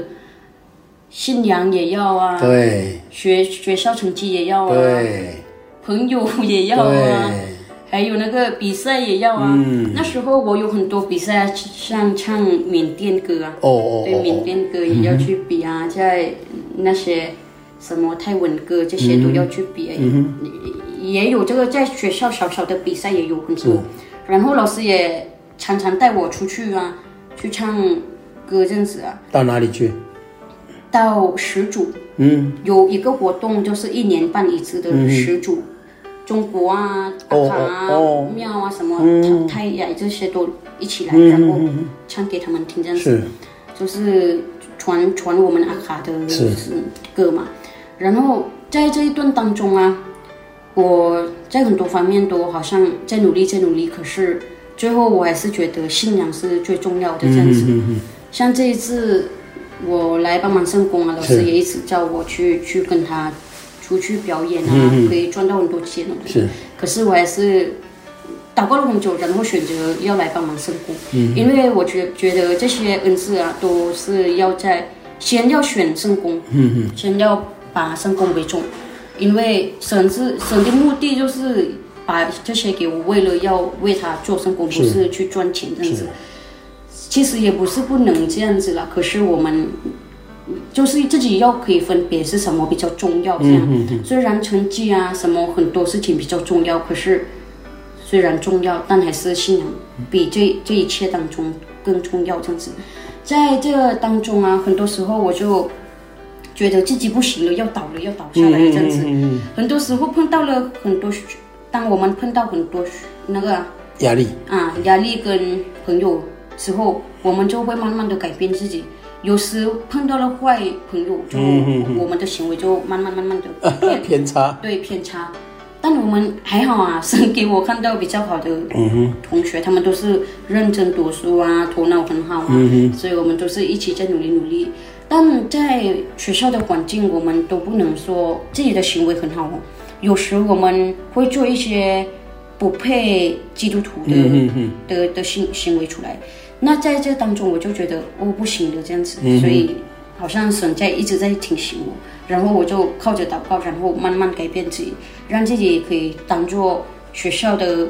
信仰也要啊，对，学学校成绩也要啊，对，朋友也要啊，还有那个比赛也要啊。嗯，那时候我有很多比赛，像唱缅甸歌啊，哦哦，对，缅甸歌也要去比啊，在那些什么泰文歌这些都要去比，嗯，也有这个在学校小小的比赛也有很多，然后老师也常常带我出去啊，去唱歌这样子啊。到哪里去？到十组，嗯，有一个活动就是一年办一次的十组，嗯、中国啊、阿卡啊、庙、哦、啊什么、嗯、泰雅这些都一起来，嗯、然后唱给他们听，这样子，是。就是传传我们阿卡的歌嘛。然后在这一段当中啊，我在很多方面都好像在努力，在努力，可是最后我还是觉得信仰是最重要的，这样子。嗯嗯嗯、像这一次。我来帮忙圣工啊，老师也一直叫我去去跟他出去表演啊，嗯、可以赚到很多钱。是，可是我还是祷告了很久，然后选择要来帮忙圣工，嗯、因为我觉觉得这些恩赐啊，都是要在先要选圣工，嗯、先要把圣工为重，因为神是神的目的就是把这些给我，为了要为他做圣工，不是去赚钱这样子。其实也不是不能这样子啦，可是我们就是自己要可以分别是什么比较重要这样。嗯嗯、虽然成绩啊什么很多事情比较重要，可是虽然重要，但还是信仰比这这一切当中更重要这样子。在这当中啊，很多时候我就觉得自己不行了，要倒了，要倒下来这样子。很多时候碰到了很多，当我们碰到很多那个压力啊，压力跟朋友。之后，我们就会慢慢的改变自己。有时碰到了坏朋友，就我们的行为就慢慢慢慢的偏 偏差。对，偏差。但我们还好啊，是给我看到比较好的同学，他们都是认真读书啊，头脑很好啊，所以我们都是一起在努力努力。但在学校的环境，我们都不能说自己的行为很好哦。有时我们会做一些不配基督徒的的的行行为出来。那在这当中，我就觉得我、哦、不行的这样子，嗯、所以好像神在一直在提醒我，然后我就靠着祷告，然后慢慢改变自己，让自己可以当做学校的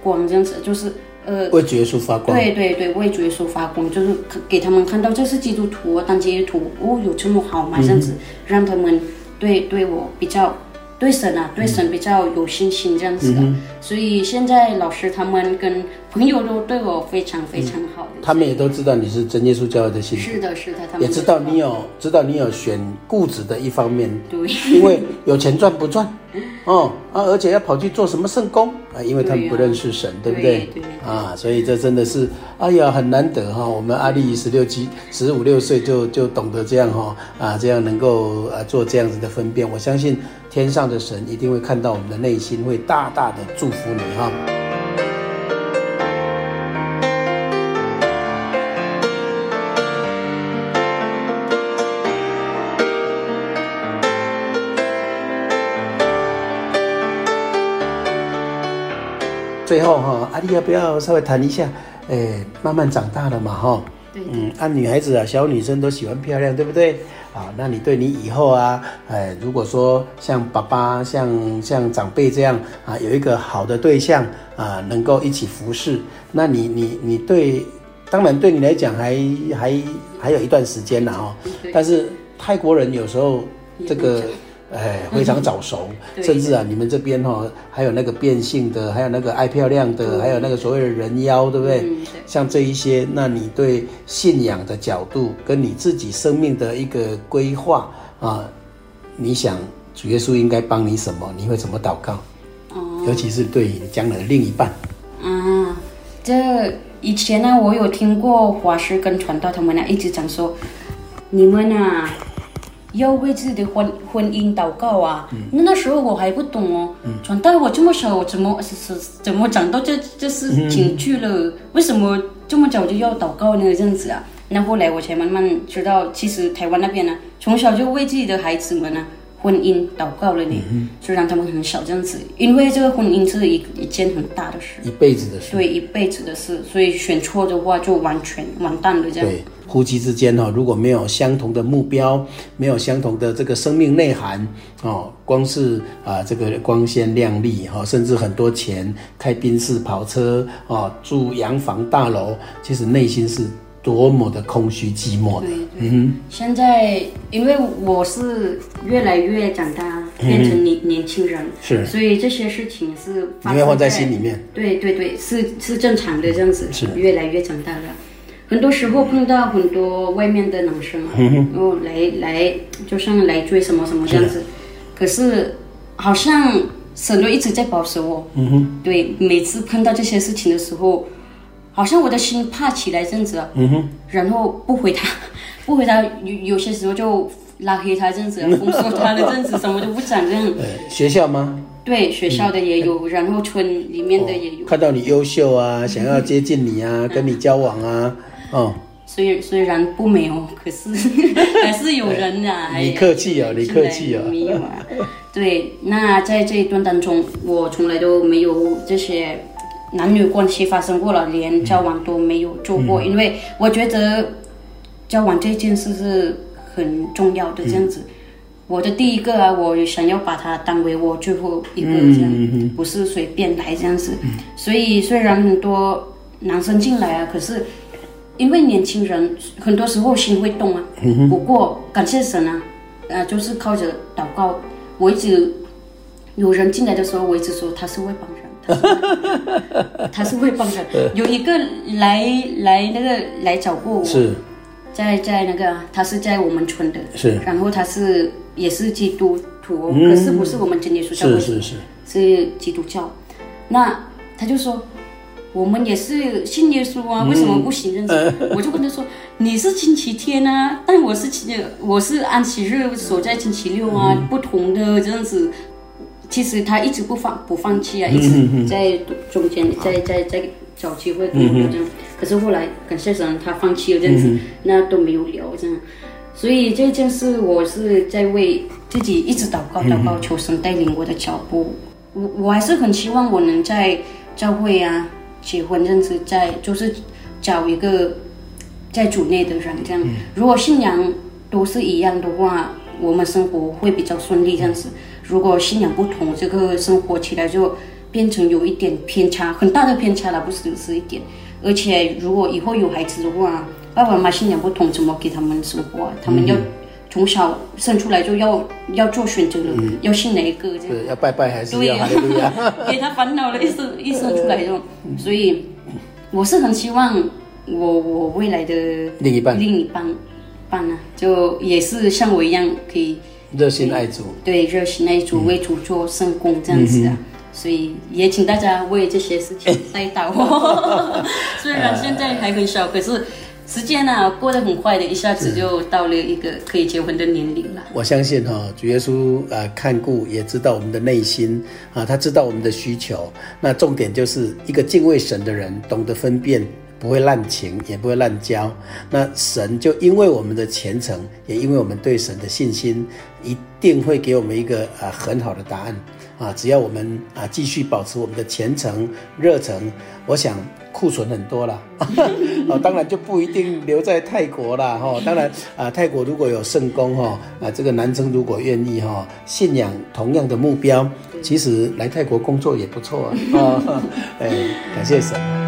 光这样子，就是呃为主耶稣发光。对对对，为主耶稣发光，就是给他们看到这是基督徒，当基督徒哦有这么好嘛，这样子，让他们对对我比较。对神啊，对神比较有信心这样子的，嗯、所以现在老师他们跟朋友都对我非常非常好。他们也都知道你是真耶稣教会的信徒。是的，是的，他们也知道你有知道你有选固执的一方面。对，因为有钱赚不赚？哦啊，而且要跑去做什么圣工啊？因为他们不认识神，对，不对？啊，所以这真的是哎呀很难得哈、哦。我们阿丽十六七十五六岁就就懂得这样哈啊，这样能够啊做这样子的分辨，我相信。天上的神一定会看到我们的内心，会大大的祝福你哈。最后哈，阿丽要不要稍微谈一下？哎，慢慢长大了嘛哈。对，嗯，啊、女孩子啊，小女生都喜欢漂亮，对不对？啊，那你对你以后啊，哎，如果说像爸爸、像像长辈这样啊，有一个好的对象啊，能够一起服侍，那你你你对，当然对你来讲还还还有一段时间了哦。但是泰国人有时候这个。哎，非常早熟，嗯、甚至啊，你们这边哈、哦，还有那个变性的，还有那个爱漂亮的，还有那个所谓的人妖，对不对？嗯、对，像这一些，那你对信仰的角度，跟你自己生命的一个规划啊，你想主耶稣应该帮你什么？你会怎么祷告？哦，尤其是对将来的另一半。啊，这以前呢，我有听过华师跟传道他们呢一直讲说，你们啊。要为自己的婚婚姻祷告啊！那、嗯、那时候我还不懂哦，传道、嗯、我这么小，我怎么是是怎么长到这这事情去了？嗯、为什么这么早就要祷告呢？这样子啊？那后来我才慢慢知道，其实台湾那边呢，从小就为自己的孩子们呢婚姻祷告了呢，就让他们很少这样子，因为这个婚姻是一一件很大的事，一辈子的事，对，一辈子的事，所以选错的话就完全完蛋了这样。对，夫妻之间哈，如果没有相同的目标，没有相同的这个生命内涵哦，光是啊这个光鲜亮丽哈，甚至很多钱，开宾士跑车哦，住洋房大楼，其实内心是。多么的空虚寂寞的，对对。嗯哼。现在因为我是越来越长大，变成年年轻人，是，所以这些事情是你会放在心里面。对对对，是是正常的这样子。是。越来越长大了，很多时候碰到很多外面的男生，然后来来就像来追什么什么这样子，可是好像神都一直在保守我。嗯哼。对，每次碰到这些事情的时候。好像我的心怕起来这样子，嗯哼，然后不回他，不回他，有有些时候就拉黑他这样子，封锁他的这样子，什么都不讲这样。学校吗？对，学校的也有，然后村里面的也有。看到你优秀啊，想要接近你啊，跟你交往啊，哦。虽虽然不美哦，可是 还是有人啊。你客气哦，你客气哦。没有啊。对，那在这一段当中，我从来都没有这些。男女关系发生过了，连交往都没有做过，嗯、因为我觉得交往这件事是很重要的。这样子，嗯、我的第一个啊，我想要把它当为我最后一个，这样、不是随便来这样子。嗯、所以虽然很多男生进来啊，可是因为年轻人很多时候心会动啊。嗯、不过感谢神啊，呃，就是靠着祷告，我一直有人进来的时候，我一直说他是外邦人。他是会帮的，有一个来来那个来找过我，是。在在那个他是在我们村的，是，然后他是也是基督徒，嗯、可是不是我们真耶稣教会，是是是，是基督教。那他就说，我们也是信耶稣啊，为什么不行？这样子，嗯、我就跟他说，你是星期天啊，但我是我是安息日所在星期六啊，嗯、不同的这样子。其实他一直不放不放弃啊，一直在中间，在在在找机会跟我这样。可是后来感谢神，他放弃了这样子，那都没有聊这样。所以这件事，我是在为自己一直祷告祷告，求神带领我的脚步。我我还是很希望我能在教会啊结婚这样子，在就是找一个在主内的人这样。如果信仰都是一样的话，我们生活会比较顺利这样子。如果信仰不同，这个生活起来就变成有一点偏差，很大的偏差了，不是是一点。而且如果以后有孩子的话，爸爸妈妈信仰不同，怎么给他们生活啊？他们要从小生出来就要要做选择了，嗯、要信哪一个这样？要拜拜还是要？对呀，给他烦恼了，一生一生出来就，所以我是很希望我我未来的另一半另一半伴呢，就也是像我一样可以。热心爱主，对，热心爱主，为主做圣工这样子啊，所以也请大家为这些事情带祷我。虽然现在还很小，可是时间呢过得很快的，一下子就到了一个可以结婚的年龄了。我相信哈，主耶稣啊看顾，也知道我们的内心啊，他知道我们的需求。那重点就是一个敬畏神的人，懂得分辨。不会滥情，也不会滥交。那神就因为我们的虔诚，也因为我们对神的信心，一定会给我们一个啊很好的答案啊！只要我们啊继续保持我们的虔诚热诚，我想库存很多了。啊，当然就不一定留在泰国了哈。当然啊，泰国如果有圣工哈啊，这个男生如果愿意哈，信仰同样的目标，其实来泰国工作也不错啊。哎，感谢神。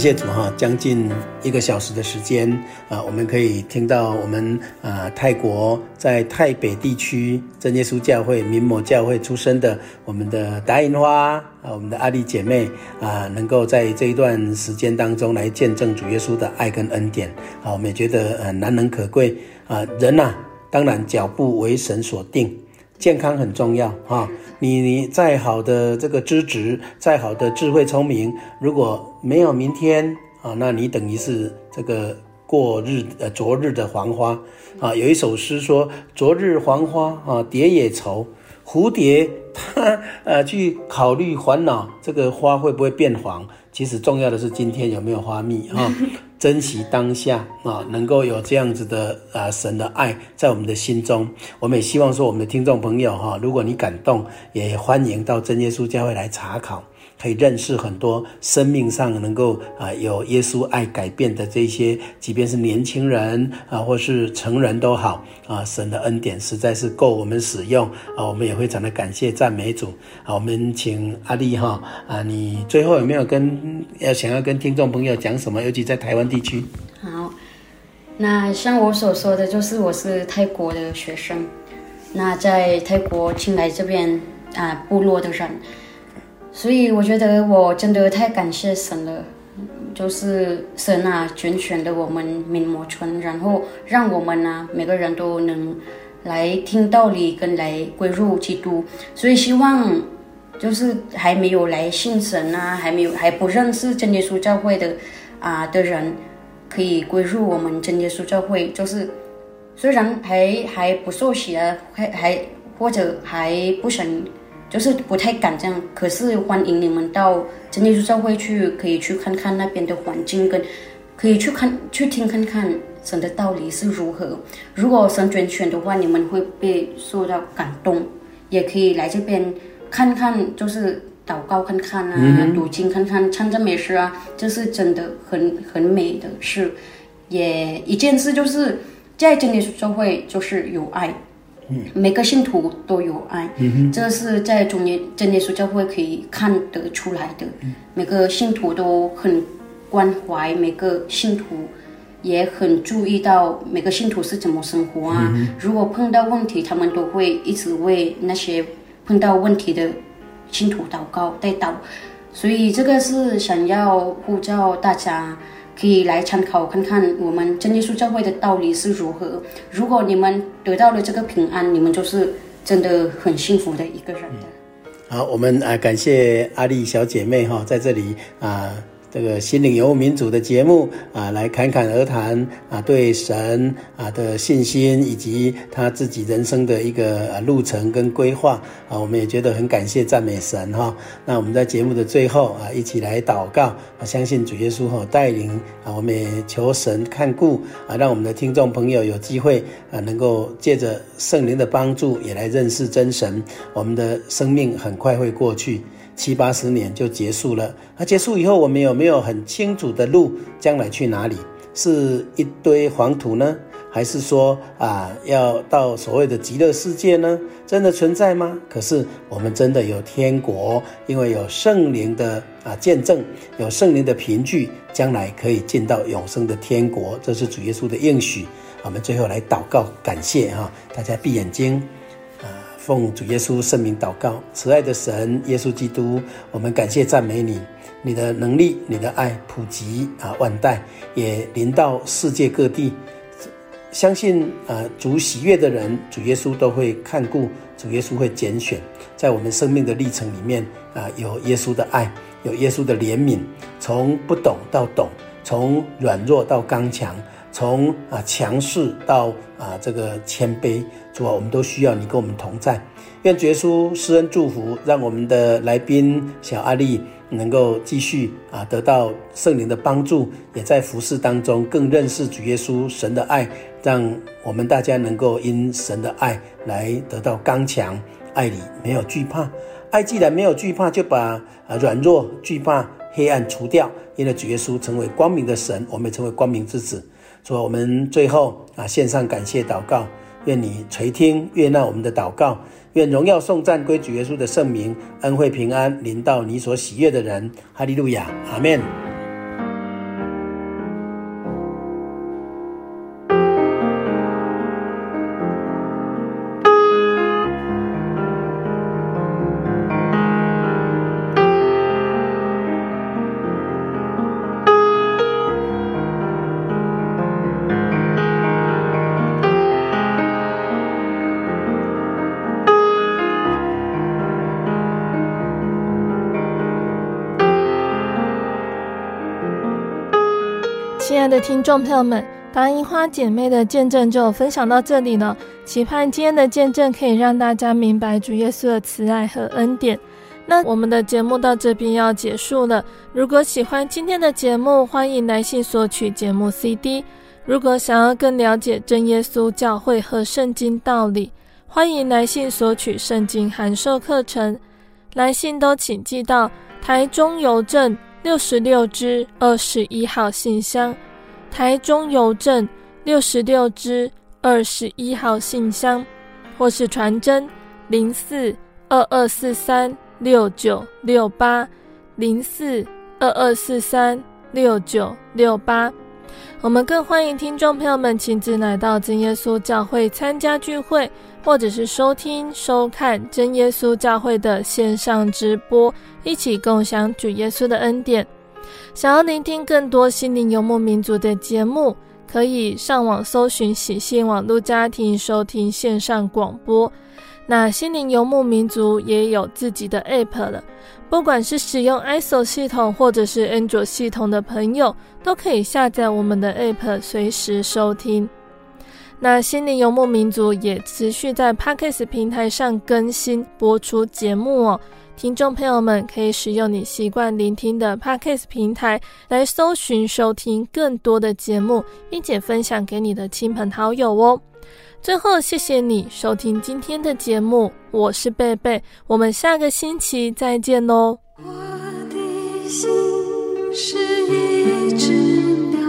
谢主哈，将近一个小时的时间啊，我们可以听到我们啊泰国在泰北地区真耶稣教会明摩教会出生的我们的达银花啊，我们的阿丽姐妹啊，能够在这一段时间当中来见证主耶稣的爱跟恩典啊，我们也觉得呃难能可贵啊。人呐，当然脚步为神所定。健康很重要哈，你你再好的这个资质，再好的智慧聪明，如果没有明天啊，那你等于是这个过日呃昨日的黄花啊。有一首诗说：“昨日黄花啊，蝶也愁。蝴蝶它呃去考虑烦恼，这个花会不会变黄？其实重要的是今天有没有花蜜啊。”珍惜当下啊，能够有这样子的啊神的爱在我们的心中，我们也希望说我们的听众朋友哈，如果你感动，也欢迎到真耶稣教会来查考。可以认识很多生命上能够啊有耶稣爱改变的这些，即便是年轻人啊，或是成人都好啊，神的恩典实在是够我们使用啊，我们也非常的感谢赞美主。啊，我们请阿丽哈啊，你最后有没有跟要想要跟听众朋友讲什么？尤其在台湾地区。好，那像我所说的就是我是泰国的学生，那在泰国清莱这边啊部落的人。所以我觉得我真的太感谢神了，就是神啊拣选的我们明摩村，然后让我们啊每个人都能来听道理跟来归入基督。所以希望就是还没有来信神啊，还没有还不认识真耶稣教会的啊的人，可以归入我们真耶稣教会。就是虽然还还不受洗啊，还还或者还不想。就是不太敢这样，可是欢迎你们到真耶稣教会去，可以去看看那边的环境，跟可以去看去听看看神的道理是如何。如果神拣选的话，你们会被受到感动，也可以来这边看看，就是祷告看看啊，嗯、读经看看，唱赞美诗啊，这是真的很很美的事。也一件事就是在真耶稣教会就是有爱。每个信徒都有爱，这是在中年真耶稣教会可以看得出来的。嗯、每个信徒都很关怀每个信徒，也很注意到每个信徒是怎么生活啊。嗯、如果碰到问题，他们都会一直为那些碰到问题的信徒祷告代祷。所以这个是想要呼召大家。可以来参考看看我们真耶稣教会的道理是如何。如果你们得到了这个平安，你们就是真的很幸福的一个人。好，我们啊感谢阿丽小姐妹哈，在这里啊。这个心灵游牧民族的节目啊，来侃侃而谈啊，对神啊的信心，以及他自己人生的一个啊路程跟规划啊，我们也觉得很感谢赞美神哈。那我们在节目的最后啊，一起来祷告，啊，相信主耶稣哈带领啊，我们也求神看顾啊，让我们的听众朋友有机会啊，能够借着圣灵的帮助，也来认识真神。我们的生命很快会过去。七八十年就结束了，那结束以后，我们有没有很清楚的路，将来去哪里？是一堆黄土呢，还是说啊，要到所谓的极乐世界呢？真的存在吗？可是我们真的有天国，因为有圣灵的啊见证，有圣灵的凭据，将来可以进到永生的天国，这是主耶稣的应许。我们最后来祷告，感谢哈，大家闭眼睛。奉主耶稣圣名祷告，慈爱的神耶稣基督，我们感谢赞美你，你的能力，你的爱普及啊万代，也临到世界各地。相信啊主喜悦的人，主耶稣都会看顾，主耶稣会拣选，在我们生命的历程里面啊有耶稣的爱，有耶稣的怜悯，从不懂到懂，从软弱到刚强。从啊强势到啊这个谦卑，主啊，我们都需要你跟我们同在。愿主耶稣施恩祝福，让我们的来宾小阿丽能够继续啊得到圣灵的帮助，也在服侍当中更认识主耶稣神的爱，让我们大家能够因神的爱来得到刚强。爱里没有惧怕，爱既然没有惧怕，就把啊软弱、惧怕、黑暗除掉，因为主耶稣成为光明的神，我们也成为光明之子。说我们最后啊，献上感谢祷告，愿你垂听悦纳我们的祷告，愿荣耀颂赞归主耶稣的圣名，恩惠平安临到你所喜悦的人，哈利路亚，阿门。众朋友们，白樱花姐妹的见证就分享到这里了，期盼今天的见证可以让大家明白主耶稣的慈爱和恩典。那我们的节目到这边要结束了。如果喜欢今天的节目，欢迎来信索取节目 CD。如果想要更了解真耶稣教会和圣经道理，欢迎来信索取圣经函授课程。来信都请寄到台中邮政六十六支二十一号信箱。台中邮政六十六支二十一号信箱，或是传真零四二二四三六九六八零四二二四三六九六八。我们更欢迎听众朋友们亲自来到真耶稣教会参加聚会，或者是收听收看真耶稣教会的线上直播，一起共享主耶稣的恩典。想要聆听更多心灵游牧民族的节目，可以上网搜寻喜信网络家庭收听线上广播。那心灵游牧民族也有自己的 App 了，不管是使用 ISO 系统或者是 Android 系统的朋友，都可以下载我们的 App，随时收听。那心灵游牧民族也持续在 Podcast 平台上更新播出节目哦。听众朋友们可以使用你习惯聆听的 Podcast 平台来搜寻收听更多的节目，并且分享给你的亲朋好友哦。最后，谢谢你收听今天的节目，我是贝贝，我们下个星期再见喽。我的心是一只鸟，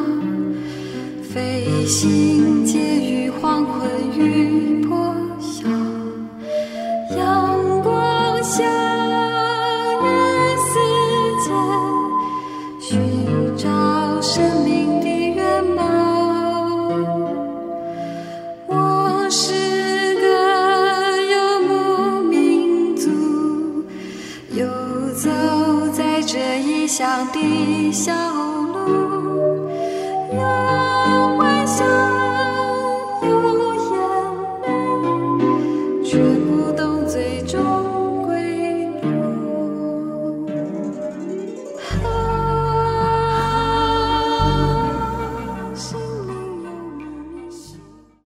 飞行介于黄昏与破晓，阳光下。乡的小。